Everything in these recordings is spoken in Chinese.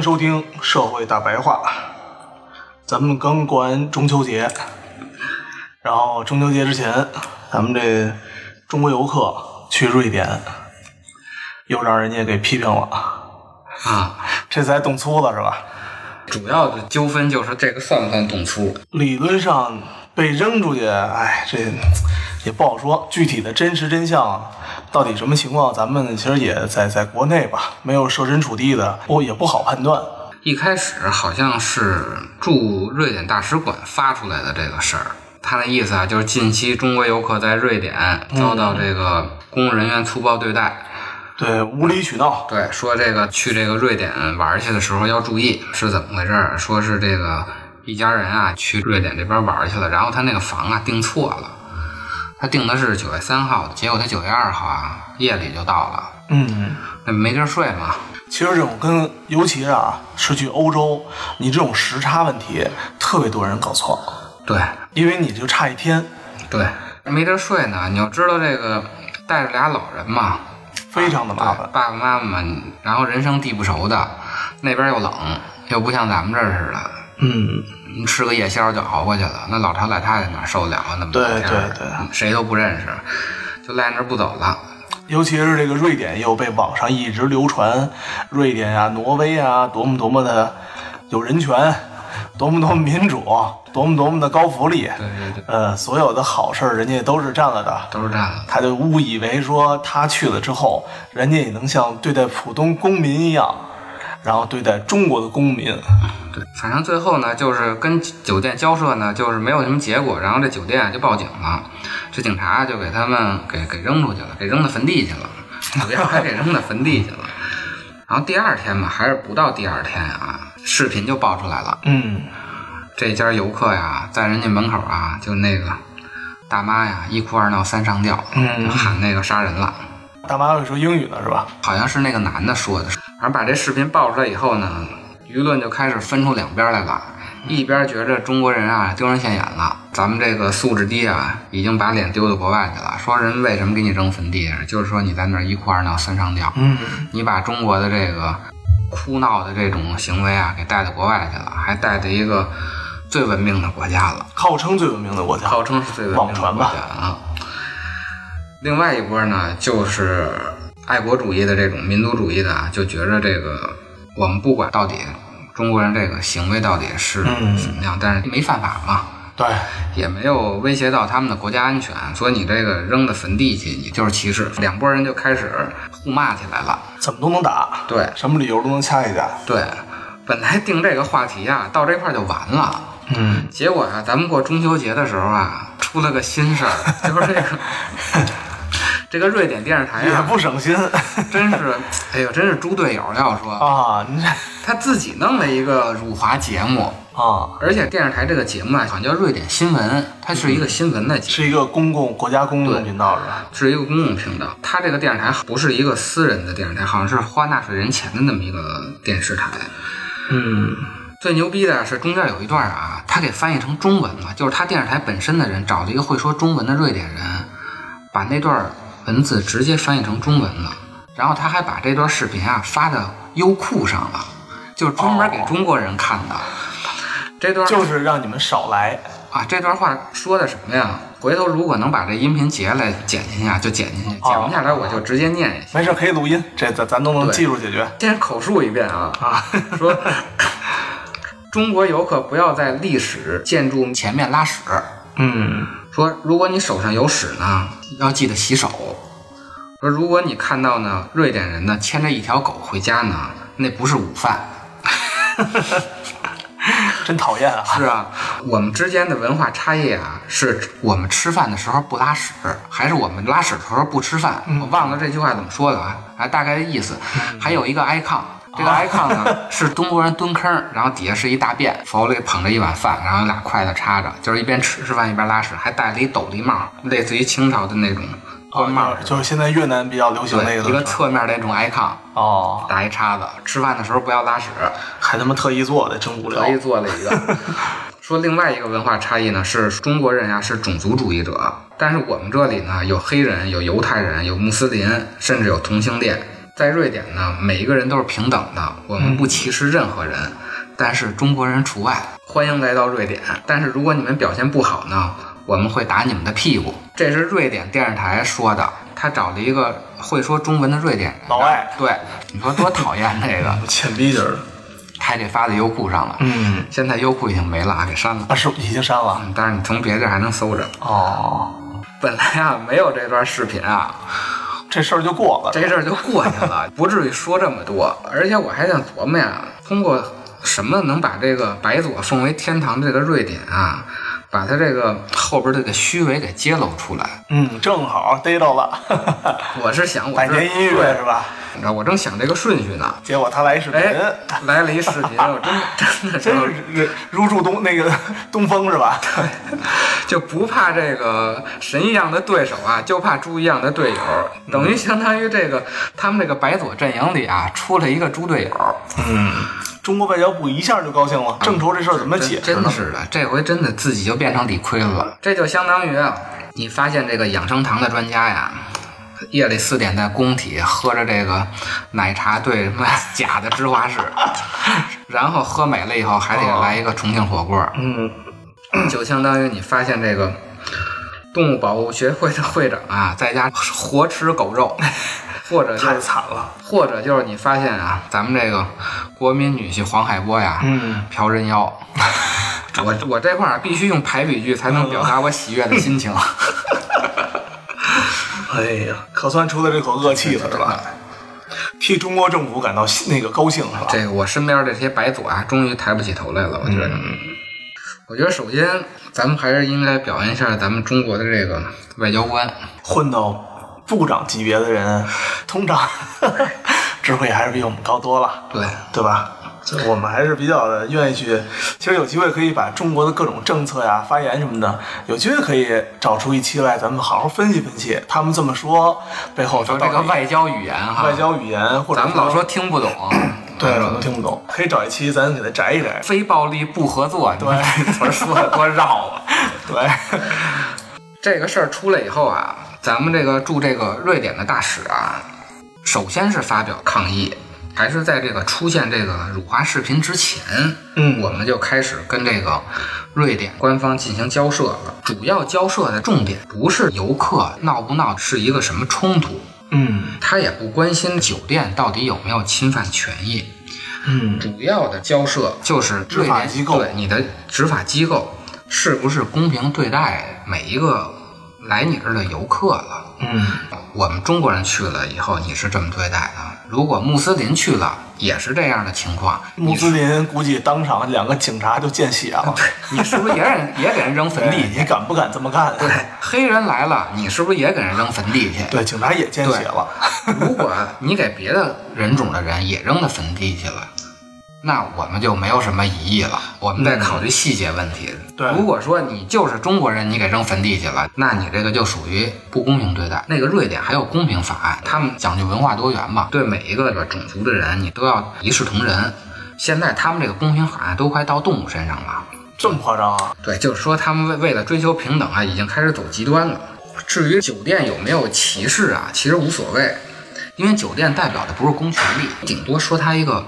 迎收听《社会大白话》。咱们刚过完中秋节，然后中秋节之前，咱们这中国游客去瑞典，又让人家给批评了。啊，这次还动粗了是吧？主要的纠纷就是这个算不算动粗？理论上被扔出去，哎，这也不好说。具体的真实真相到底什么情况，咱们其实也在在国内吧，没有设身处地的，不也不好判断。一开始好像是驻瑞典大使馆发出来的这个事儿，他的意思啊，就是近期中国游客在瑞典遭到这个公务人员粗暴对待。对，无理取闹。对，说这个去这个瑞典玩去的时候要注意，是怎么回事儿？说是这个一家人啊去瑞典这边玩去了，然后他那个房啊订错了，他定的是九月三号的，结果他九月二号啊夜里就到了，嗯，那没地儿睡嘛。其实这种跟，尤其是啊，是去欧洲，你这种时差问题，特别多人搞错，对因为你就差一天，对，没地儿睡呢。你要知道这个带着俩老人嘛，非常的麻烦。爸爸妈妈嘛，然后人生地不熟的，那边又冷，又不像咱们这儿似的，嗯，吃个夜宵就熬过去了。那老头老太太哪受得了啊？那么多对天对对谁都不认识，就赖那儿不走了。尤其是这个瑞典，又被网上一直流传，瑞典啊、挪威啊，多么多么的有人权，多么多么民主，多么多么的高福利。对对对，呃，所有的好事儿，人家都是占了的。都是占了。他就误以为说他去了之后，人家也能像对待普通公民一样，然后对待中国的公民。对，反正最后呢，就是跟酒店交涉呢，就是没有什么结果，然后这酒店就报警了，这警察就给他们给给扔出去了，给扔到坟地去了，主要还给扔到坟地去了。然后第二天嘛，还是不到第二天啊，视频就爆出来了，嗯，这家游客呀，在人家门口啊，就那个大妈呀，一哭二闹三上吊，嗯就喊那个杀人了。大妈会说英语呢是吧？好像是那个男的说的。反正把这视频爆出来以后呢，舆论就开始分出两边来了。一边觉着中国人啊丢人现眼了，咱们这个素质低啊，已经把脸丢到国外去了。说人为什么给你扔坟地？就是说你在那儿一哭二闹三上吊，嗯，你把中国的这个哭闹的这种行为啊给带到国外去了，还带到一个最文明的国家了。号称最文明的国家。号称是最文明的国家啊。另外一波呢，就是爱国主义的这种民族主义的啊，就觉着这个我们不管到底中国人这个行为到底是嗯怎么样，但是没犯法嘛，对，也没有威胁到他们的国家安全，所以你这个扔到坟地去，你就是歧视。两拨人就开始互骂起来了。怎么都能打，对什么理由都能掐一架。对，本来定这个话题啊，到这块儿就完了。嗯，结果啊，咱们过中秋节的时候啊，出了个新事儿，就是这个这个瑞典电视台也啊，不省心 真是，哎呦，真是猪队友要说，啊，他自己弄了一个辱华节目，啊，而且电视台这个节目啊，好像叫瑞典新闻，它是一个新闻的节目。是一个公共国家公共频道是吧？是一个公共频道，它这个电视台不是一个私人的电视台，好像是花纳税人钱的那么一个电视台。嗯，最牛逼的是中间有一段啊，他给翻译成中文了，就是他电视台本身的人找了一个会说中文的瑞典人，把那段文字直接翻译成中文了，然后他还把这段视频啊发到优酷上了，就是专门给中国人看的。这段就是让你们少来。啊，这段话说的什么呀？回头如果能把这音频截下来剪进去啊，就剪进去；剪不下来，我就直接念一下。没事，可以录音，这咱咱都能对记住解决。先口述一遍啊啊，说中国游客不要在历史建筑前面拉屎。嗯，说如果你手上有屎呢，要记得洗手。说如果你看到呢，瑞典人呢牵着一条狗回家呢，那不是午饭。真讨厌啊！是啊，我们之间的文化差异啊，是我们吃饭的时候不拉屎，还是我们拉屎的时候不吃饭？我忘了这句话怎么说的啊，啊，大概的意思。还有一个 icon。这个 icon 呢是中国人蹲坑，然后底下是一大便，手里捧着一碗饭，然后俩筷子插着，就是一边吃吃饭一边拉屎，还戴了一斗笠帽，类似于清朝的那种官帽，就是现在越南比较流行那对，个一个侧面那种 icon，哦，打一叉子，吃饭的时候不要拉屎。还他妈特意做的，真无聊特。意做了一个。说另外一个文化差异呢，是中国人呀是种族主义者，但是我们这里呢有黑人、有犹太人、有穆斯林，甚至有同性恋。在瑞典呢，每一个人都是平等的，我们不歧视任何人，但是中国人除外。欢迎来到瑞典，但是如果你们表现不好呢，我们会打你们的屁股。这是瑞典电视台说的，他找了一个会说中文的瑞典人，老外对，你说多讨厌这个，欠逼劲儿的。还得发在优酷上了。嗯，现在优酷已经没了，给删了。啊，是已经删了。嗯，但是你从别地儿还能搜着。哦，本来啊没有这段视频啊，这事儿就过了。这事儿就过去了，不至于说这么多。而且我还想琢磨呀，通过什么能把这个白左奉为天堂这个瑞典啊，把他这个后边这个虚伪给揭露出来。嗯，正好逮到了。我是想，我这百年音乐是吧？你知道，我正想这个顺序呢。结果他来一视频，哎，来了一视频，我真 真的真是如入东那个东风是吧？就不怕这个神一样的对手啊，就怕猪一样的队友，等于相当于这个他们这个白左阵营里啊，出了一个猪队友。嗯，中国外交部一下就高兴了，正愁这事儿怎么解？真是的，这回真的自己就变成理亏了。这就相当于啊，你发现这个养生堂的专家呀，夜里四点在工体喝着这个奶茶兑什么 假的芝华士，然后喝美了以后还得来一个重庆火锅，嗯，就相当于你发现这个动物保护协会的会长啊，在家活吃狗肉。或者就太是，惨了。或者就是你发现啊，咱们这个国民女婿黄海波呀，嗯，嫖人妖。我我这块儿必须用排比句才能表达我喜悦的心情。哎呀，可算出了这口恶气了是吧？替中国政府感到那个高兴是吧？这个我身边这些白左啊，终于抬不起头来了。我觉得，我觉得首先咱们还是应该表扬一下咱们中国的这个外交官。混到部长级别的人，通常 智慧还是比我们高多了，对，对吧？这我们还是比较的愿意去，其实有机会可以把中国的各种政策呀、发言什么的，有机会可以找出一期来，咱们好好分析分析。他们这么说背后说这个外交语言哈，外交语言，或者咱们老说听不懂，对，我们听不懂，可以找一期咱给它摘一摘。非暴力不合作，你说这词说的多绕啊！对，这个事儿出来以后啊，咱们这个驻这个瑞典的大使啊，首先是发表抗议，还是在这个出现这个辱华视频之前，嗯。我们就开始跟这个瑞典官方进行交涉了。主要交涉的重点不是游客闹不闹是一个什么冲突，嗯。他也不关心酒店到底有没有侵犯权益，嗯。主要的交涉就是执法瑞典机构。对你的执法机构是不是公平对待每一个来你这儿的游客了。嗯，我们中国人去了以后，你是这么对待的；如果穆斯林去了，也是这样的情况。穆斯林估计当场两个警察就见血了。你是不是也给 也给人扔坟地你？敢不敢这么干？对，黑人来了，你是不是也给人扔坟地去？对，警察也见血了。如果你给别的人种的人也扔到坟地去了，那我们就没有什么疑义了。我们再考虑细节问题。对如果说你就是中国人，你给扔坟地去了，那你这个就属于不公平对待。那个瑞典还有公平法案，他们讲究文化多元嘛，对每一个种族的人你都要一视同仁。现在他们这个公平法案都快到动物身上了。这么夸张啊？对，就是说他们为为了追求平等啊，已经开始走极端了。至于酒店有没有歧视啊，其实无所谓，因为酒店代表的不是公权力，顶多说他一个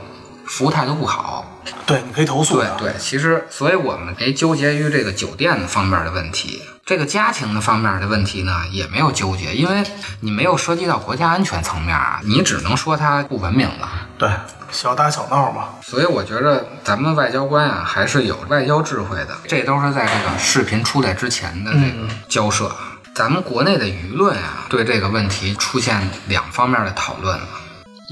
服务态度不好。对，你可以投诉。对对，其实，所以我们没纠结于这个酒店的方面的问题，这个家庭的方面的问题呢，也没有纠结，因为你没有涉及到国家安全层面啊，你只能说它不文明了。对，小打小闹嘛。所以我觉得咱们外交官啊，还是有外交智慧的，这都是在这个视频出来之前的这个交涉。咱们国内的舆论啊，对这个问题出现两方面的讨论了，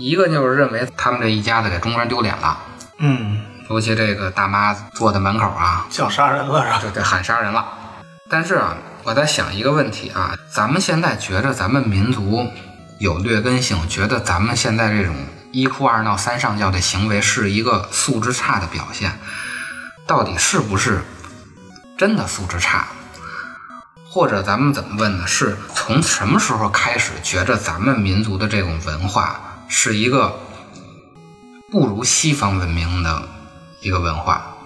一个就是认为他们这一家子给中国人丢脸了。嗯，尤其这个大妈坐在门口啊，想杀人了是吧？就得喊杀人了。但是啊，我在想一个问题啊，咱们现在觉着咱们民族有劣根性，觉得咱们现在这种一哭二闹三上吊的行为是一个素质差的表现，到底是不是真的素质差？或者咱们怎么问呢？是从什么时候开始觉着咱们民族的这种文化是一个不如西方文明的一个文化？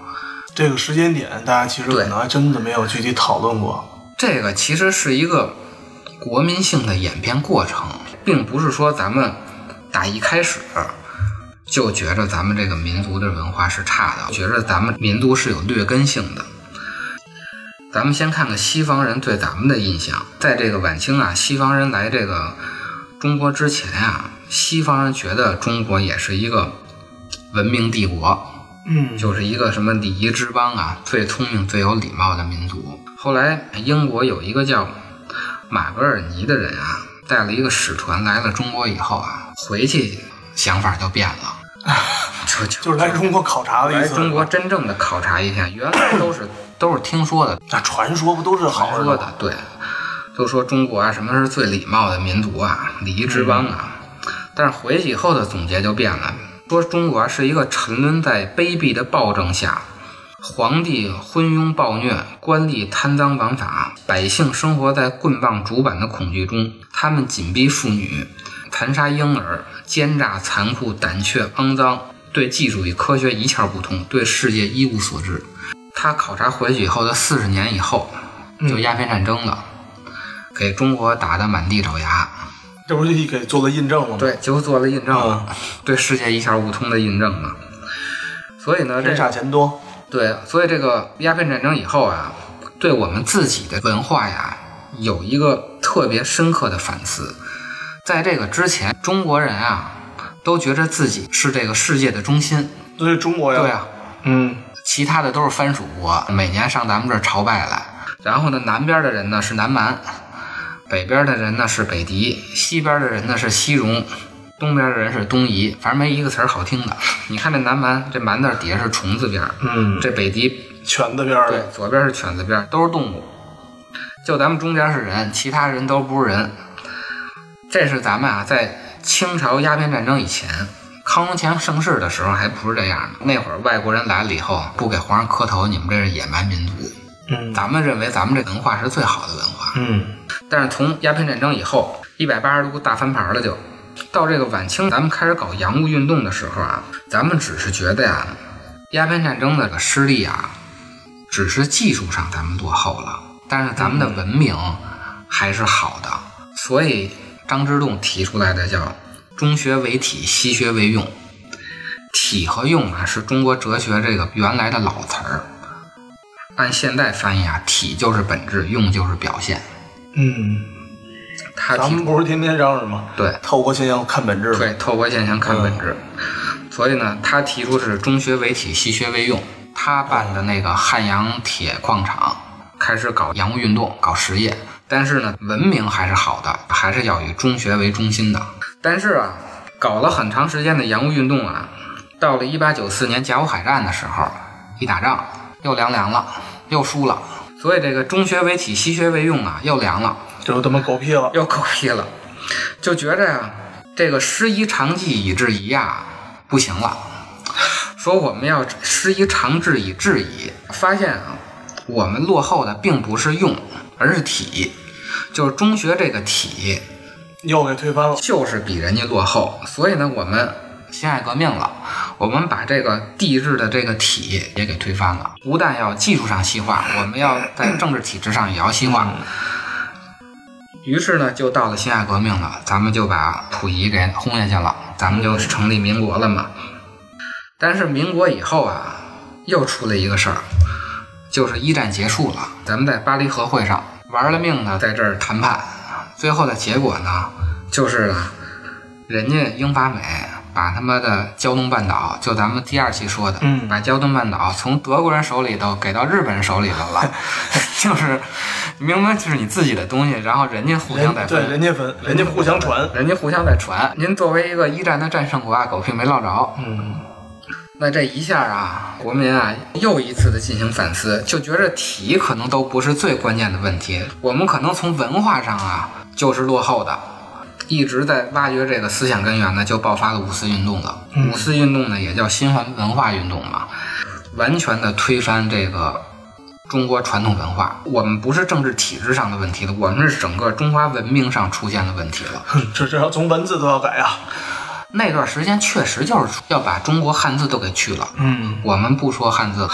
这个时间点，大家其实可能还真的没有具体讨论过。这个其实是一个国民性的演变过程，并不是说咱们打一开始就觉着咱们这个民族的文化是差的，觉着咱们民族是有劣根性的。咱们先看看西方人对咱们的印象，在这个晚清啊，西方人来这个中国之前啊，西方人觉得中国也是一个文明帝国，嗯，就是一个什么礼仪之邦啊，最聪明、最有礼貌的民族。后来英国有一个叫马格尔尼的人啊，带了一个使团来了中国以后啊，回去想法就变了，就就就是来中国考察的意思。来中国真正的考察一下，原来都是 都是听说的，那传说不都是好传说的，对，都说中国啊什么是最礼貌的民族啊，礼仪之邦啊。但是回去以后的总结就变了，说中国是一个沉沦在卑鄙的暴政下，皇帝昏庸暴虐，官吏贪赃枉法，百姓生活在棍棒竹板的恐惧中，他们紧逼妇女，残杀婴儿，奸诈残酷，胆怯肮脏，对技术与科学一窍不通，对世界一无所知。他考察回去以后的四十年以后，就鸦片战争了，给中国打得满地找牙。这不是给做了印证了吗？，对，就做了印证了，对世界一窍不通的印证嘛。所以呢，这人傻钱多。对，所以这个鸦片战争以后啊，对我们自己的文化呀，有一个特别深刻的反思。在这个之前，中国人啊，都觉着自己是这个世界的中心。所以中国呀，对啊，嗯，其他的都是藩属国，每年上咱们这儿朝拜来。然后呢，南边的人呢是南蛮，北边的人呢是北狄，西边的人呢是西戎，东边的人是东夷，反正没一个词儿好听的。你看这南蛮，这蛮字底下是虫字边，嗯这北狄犬字边儿对，，左边是犬字边，都是动物。就咱们中间是人，其他人都不是人。这是咱们啊，在清朝鸦片战争以前，康雍乾盛世的时候还不是这样的。那会儿外国人来了以后，不给皇上磕头，你们这是野蛮民族。嗯咱们认为咱们这文化是最好的文化。嗯，但是从鸦片战争以后，一百八十度大翻盘了就，到这个晚清，咱们开始搞洋务运动的时候啊，咱们只是觉得呀，鸦片战争的这个失利啊，只是技术上咱们落后了，但是咱们的文明还是好的，所以张之洞提出来的叫“中学为体，西学为用”。体和用啊，是中国哲学这个原来的老词儿。按现代翻译啊，体就是本质，用就是表现。嗯，他提咱们不是天天嚷嚷吗？对透过现象看本质。对，透过现象看本质。所以呢，他提出是中学为体，西学为用。他办的那个汉阳铁矿厂开始搞洋务运动，搞实业。但是呢，文明还是好的，还是要以中学为中心的。但是啊，搞了很长时间的洋务运动啊，到了一八九四年甲午海战的时候，一打仗又凉凉了，又输了。所以这个中学为体，西学为用啊，又凉了。就他妈狗屁了。又狗屁了，就觉着呀，这个师夷长技以制夷啊，不行了。说我们要师夷长制以制夷，发现啊，我们落后的并不是用，而是体，就是中学这个体又给推翻了。就是比人家落后，所以呢，我们辛亥革命了，我们把这个帝制的这个体也给推翻了。不但要技术上西化，我们要在政治体制上也要西化。于是呢，就到了辛亥革命了，咱们就把溥仪给轰下去了，咱们就成立民国了嘛。但是民国以后啊，又出了一个事儿，就是一战结束了，咱们在巴黎和会上玩了命的在这儿谈判，最后的结果呢，就是呢，人家英法美把他妈的胶东半岛，就咱们第二期说的，嗯把胶东半岛从德国人手里头给到日本人手里头了，就是明明就是你自己的东西，然后人家互相在分。人家分，人家互相传。人家互相在传，您作为一个一战的战胜国啊，狗屁没落着。嗯，那这一下啊，国民啊又一次的进行反思，就觉着体可能都不是最关键的问题，我们可能从文化上啊就是落后的，一直在挖掘这个思想根源呢，就爆发了五四运动了。五四运动呢也叫新文化运动嘛，完全的推翻这个。中国传统文化，我们不是政治体制上的问题了，我们是整个中华文明上出现了问题了。这这要从文字都要改啊。那段时间确实就是要把中国汉字都给去了。嗯，我们不说汉字，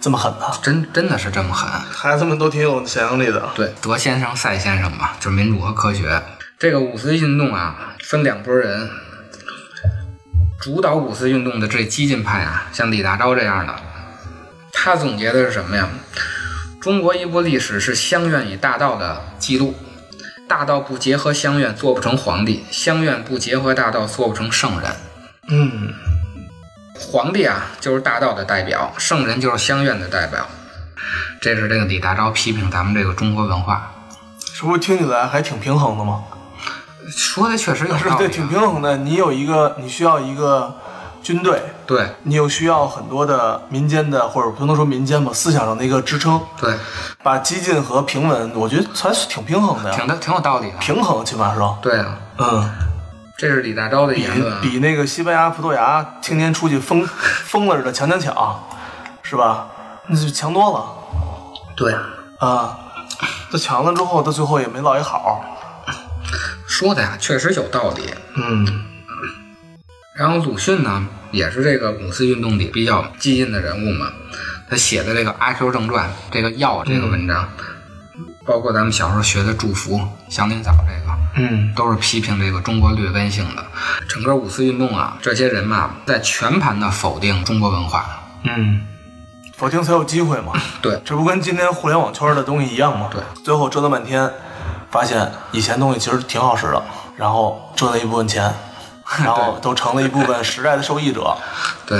这么狠呢？真真的是这么狠。孩子们都挺有想象力的。对，德先生、赛先生嘛，就是民主和科学。这个五四运动啊，分两拨人。主导五四运动的这激进派啊，像李大钊这样的，他总结的是什么呀？中国一部历史是乡愿与大道的记录，大道不结合乡愿，做不成皇帝；乡愿不结合大道，做不成圣人。嗯，皇帝啊，就是大道的代表；圣人就是乡愿的代表。这是这个李大钊批评咱们这个中国文化，是不是听起来还挺平衡的吗？说的确实有是对，挺啊。平衡的。你有一个，你需要一个军队，对你又需要很多的民间的，或者不能说民间吧，思想上的一个支撑，对，把激进和平稳，我觉得还是挺平衡的呀。挺的挺有道理的。平衡起码说，对啊，嗯，这是李大钊的比言论啊。比那个西班牙、葡萄牙天天出去疯疯 了似的强强抢，是吧？那就强多了对，啊。他强了之后，他最后也没落一好。说的呀确实有道理。嗯然后鲁迅呢，也是这个五四运动里比较激进的人物嘛。他写的这个《阿 Q 正传》这个《药》这个文章，包括咱们小时候学的《祝福》《祥林嫂》这个，嗯都是批评这个中国劣根性的。整个五四运动啊，这些人嘛，在全盘的否定中国文化。嗯，否定才有机会嘛。对这不跟今天互联网圈的东西一样吗？对，最后折腾半天，发现以前东西其实挺好使的，然后挣了一部分钱，然后都成了一部分时代的受益者。对，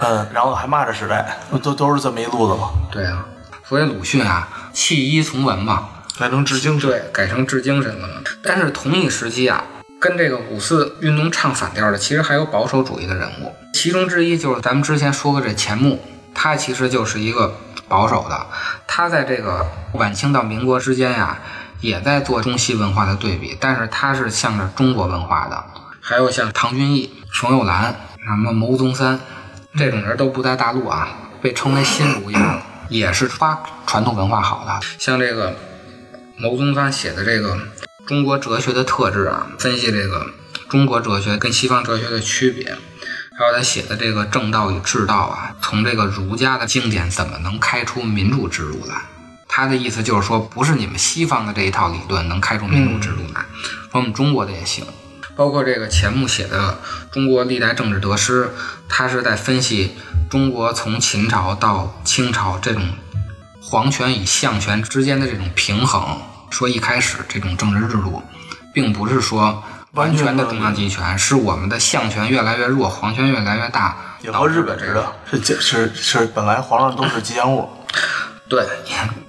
嗯，然后还骂着时代，都都是这么一路子嘛。对啊。所以鲁迅啊，弃医从文嘛，改成致精神。对，改成治精神了嘛。但是同一时期啊，跟这个五四运动唱反调的，其实还有保守主义的人物，其中之一就是咱们之前说过这钱穆，他其实就是一个保守的，他在这个晚清到民国之间呀，也在做中西文化的对比，但是他是向着中国文化的。还有像唐君毅、冯友兰、什么牟宗三这种人都不在大陆啊，被称为新儒家，也是发传统文化好的。像这个牟宗三写的这个中国哲学的特质啊，分析这个中国哲学跟西方哲学的区别，还有他写的这个正道与治道啊，从这个儒家的经典怎么能开出民主之路来？他的意思就是说，不是你们西方的这一套理论能开出民主之路来，说我们中国的也行。包括这个钱穆写的《中国历代政治得失》，他是在分析中国从秦朝到清朝这种皇权与相权之间的这种平衡。说一开始这种政治制度，并不是说完全的中央集权，是我们的相权越来越弱，皇权越来越大，也和日本这个似的，是是是本来皇上都是吉祥物。对，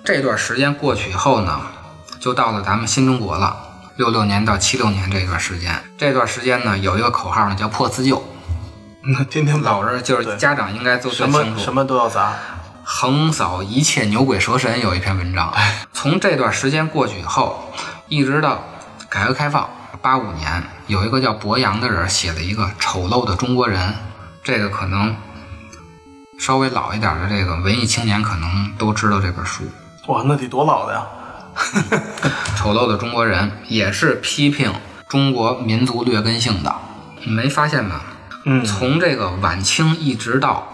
这段时间过去以后呢，就到了咱们新中国了。六六年到七六年这段时间，这段时间呢，有一个口号呢，叫破四旧。嗯，天天老人就是家长应该都最什。么什么都要砸。横扫一切牛鬼蛇神有一篇文章。从这段时间过去以后，一直到改革开放八五年，有一个叫博洋的人写了一个《丑陋的中国人》，这个可能稍微老一点的这个文艺青年可能都知道这本书。哇，那得多老的呀！丑陋的中国人也是批评中国民族劣根性的，你没发现吗？嗯，从这个晚清一直到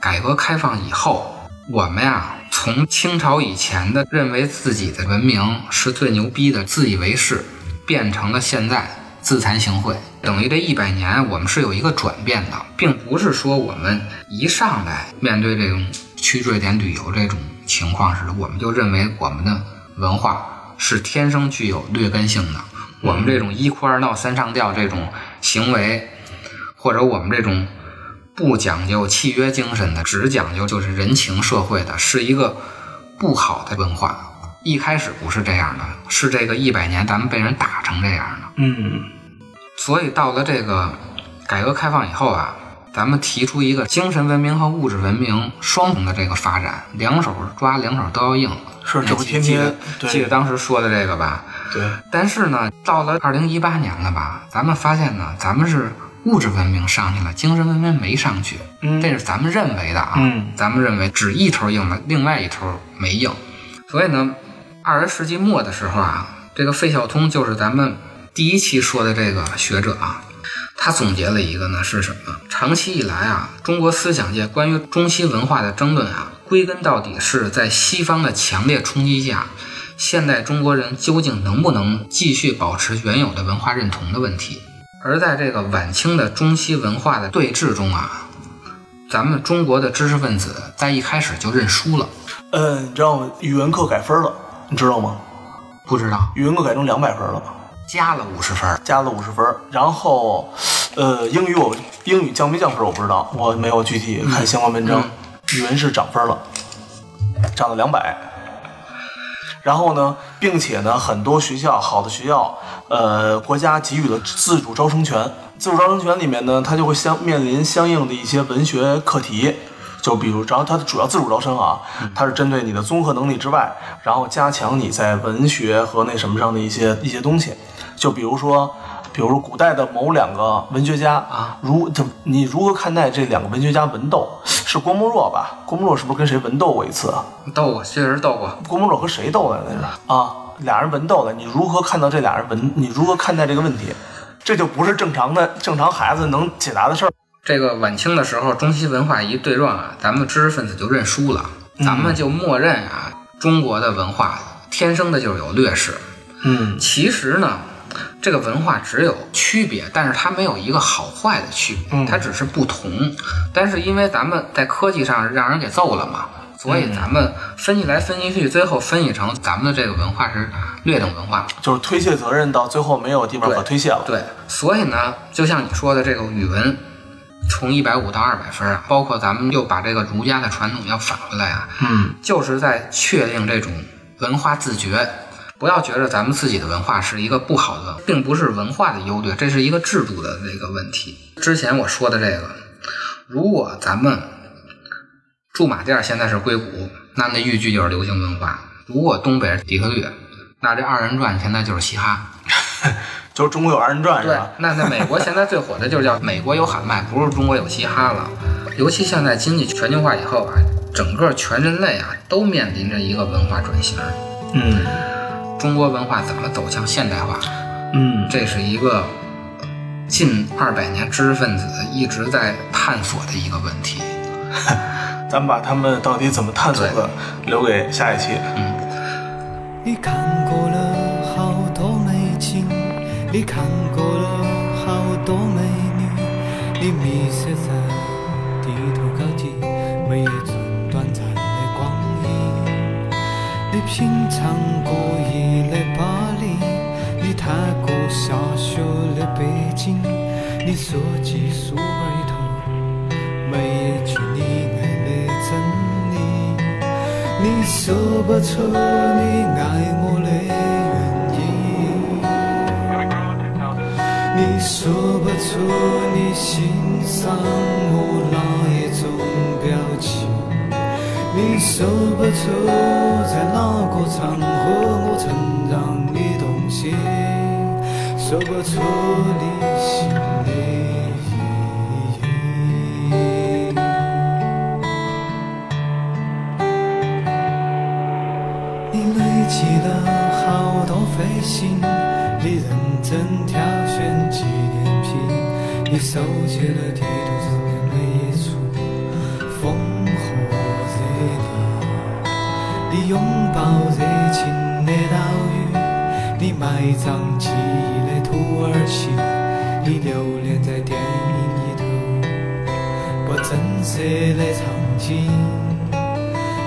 改革开放以后，我们呀，从清朝以前的认为自己的文明是最牛逼的、自以为是，变成了现在自惭形秽。等于这一百年我们是有一个转变的，并不是说我们一上来面对这种去瑞典旅游这种情况时，我们就认为我们的文化是天生具有劣根性的，我们这种一哭二闹三上吊这种行为，或者我们这种不讲究契约精神的，只讲究就是人情社会的，是一个不好的文化。一开始不是这样的，是这个一百年咱们被人打成这样的。嗯所以到了这个改革开放以后啊，咱们提出一个精神文明和物质文明双重的这个发展，两手抓，两手都要硬。是这不天天记得记得当时说的这个吧？对，但是呢，到了二零一八年了吧，咱们发现呢，咱们是物质文明上去了，精神文明没上去，嗯这是咱们认为的啊。嗯咱们认为只一头硬了，另外一头没硬。所以呢，二十世纪末的时候啊，这个费孝通就是咱们第一期说的这个学者啊，他总结了一个呢是什么？长期以来啊，中国思想界关于中西文化的争论啊，归根到底是在西方的强烈冲击下，现代中国人究竟能不能继续保持原有的文化认同的问题。而在这个晚清的中西文化的对峙中啊，咱们中国的知识分子在一开始就认输了。嗯，你知道吗？语文课改分了，你知道吗？不知道语文课改成两百分了，加了五十分，加了五十分。然后，呃，英语我英语降没降分我不知道，我没有具体看相关文章。语文是涨分了，涨了两百。然后呢，并且呢，很多学校好的学校，呃，国家给予了自主招生权。自主招生权里面呢，它就会相面临相应的一些文学课题，就比如，然后它的主要自主招生啊，它是针对你的综合能力之外，然后加强你在文学和那什么上的一些一些东西。就比如说，比如说古代的某两个文学家啊，如就你如何看待这两个文学家文斗？是郭沫若吧？郭沫若是不是跟谁文斗过一次啊？斗过，确实斗过。郭沫若和谁斗的那是啊？俩人文斗的，你如何看到这俩人文？你如何看待这个问题？这就不是正常的正常孩子能解答的事儿。这个晚清的时候，中西文化一对撞啊，咱们知识分子就认输了，咱们就默认啊，中国的文化天生的就是有劣势。嗯其实呢，这个文化只有区别，但是它没有一个好坏的区别，嗯它只是不同。但是因为咱们在科技上让人给揍了嘛，所以咱们分析来分析去，最后分析成咱们的这个文化是劣等文化。就是推卸责任到最后没有地方可推卸了。对，所以呢，就像你说的这个语文。从一百五到二百分啊，包括咱们又把这个儒家的传统要返回来啊，嗯就是在确定这种文化自觉。不要觉得咱们自己的文化是一个不好的，并不是文化的优劣，这是一个制度的这个问题。之前我说的这个，如果咱们驻马店现在是硅谷，那那豫剧就是流行文化；如果东北是底特律，那这二人转现在就是嘻哈。就是中国有二人转是对吧？，那在美国现在最火的就是叫美国有喊麦，不是中国有嘻哈了。尤其现在经济全球化以后啊，整个全人类啊都面临着一个文化转型。嗯中国文化怎么走向现代化？嗯这是一个近二百年知识分子一直在探索的一个问题。咱们把他们到底怎么探索的留给下一期。你看过了好多美景，你看过了好多美女，你迷失在地图高地每一品尝过夜的巴黎，你踏过下雪的北京，你收集书本里每一句你爱的真理。你说不出你爱我的原因，你说不出你欣赏我哪一种，你说不出在哪个场合我曾让你动心，说不出你心里。你累积了好多飞行，你认真挑选纪念品，你收集了地图好热情的岛屿，你埋葬记忆的土耳其，你留恋在电影里头不真实的场景。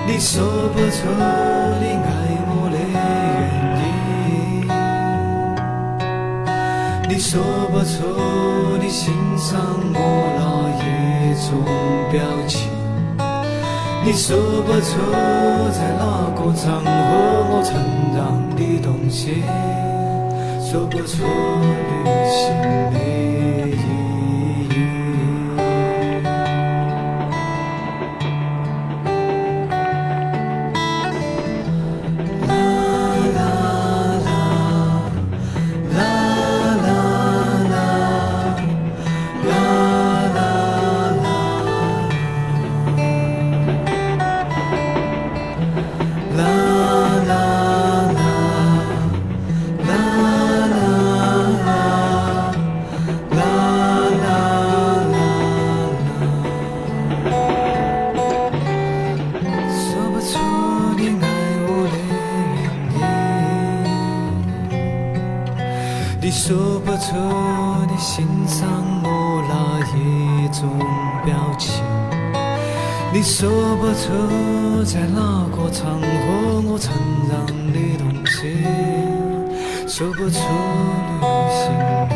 你说不出你爱我的原因，你说不出你欣赏我那一种表情，你说不出在哪个场合我成长的东西，说不出旅行的出在哪个场合我成长的东西，说不出旅行的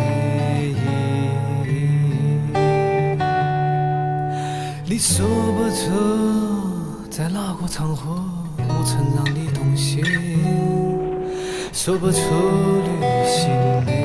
意义。你说不出在哪个场合我成长的东西，说不出旅行的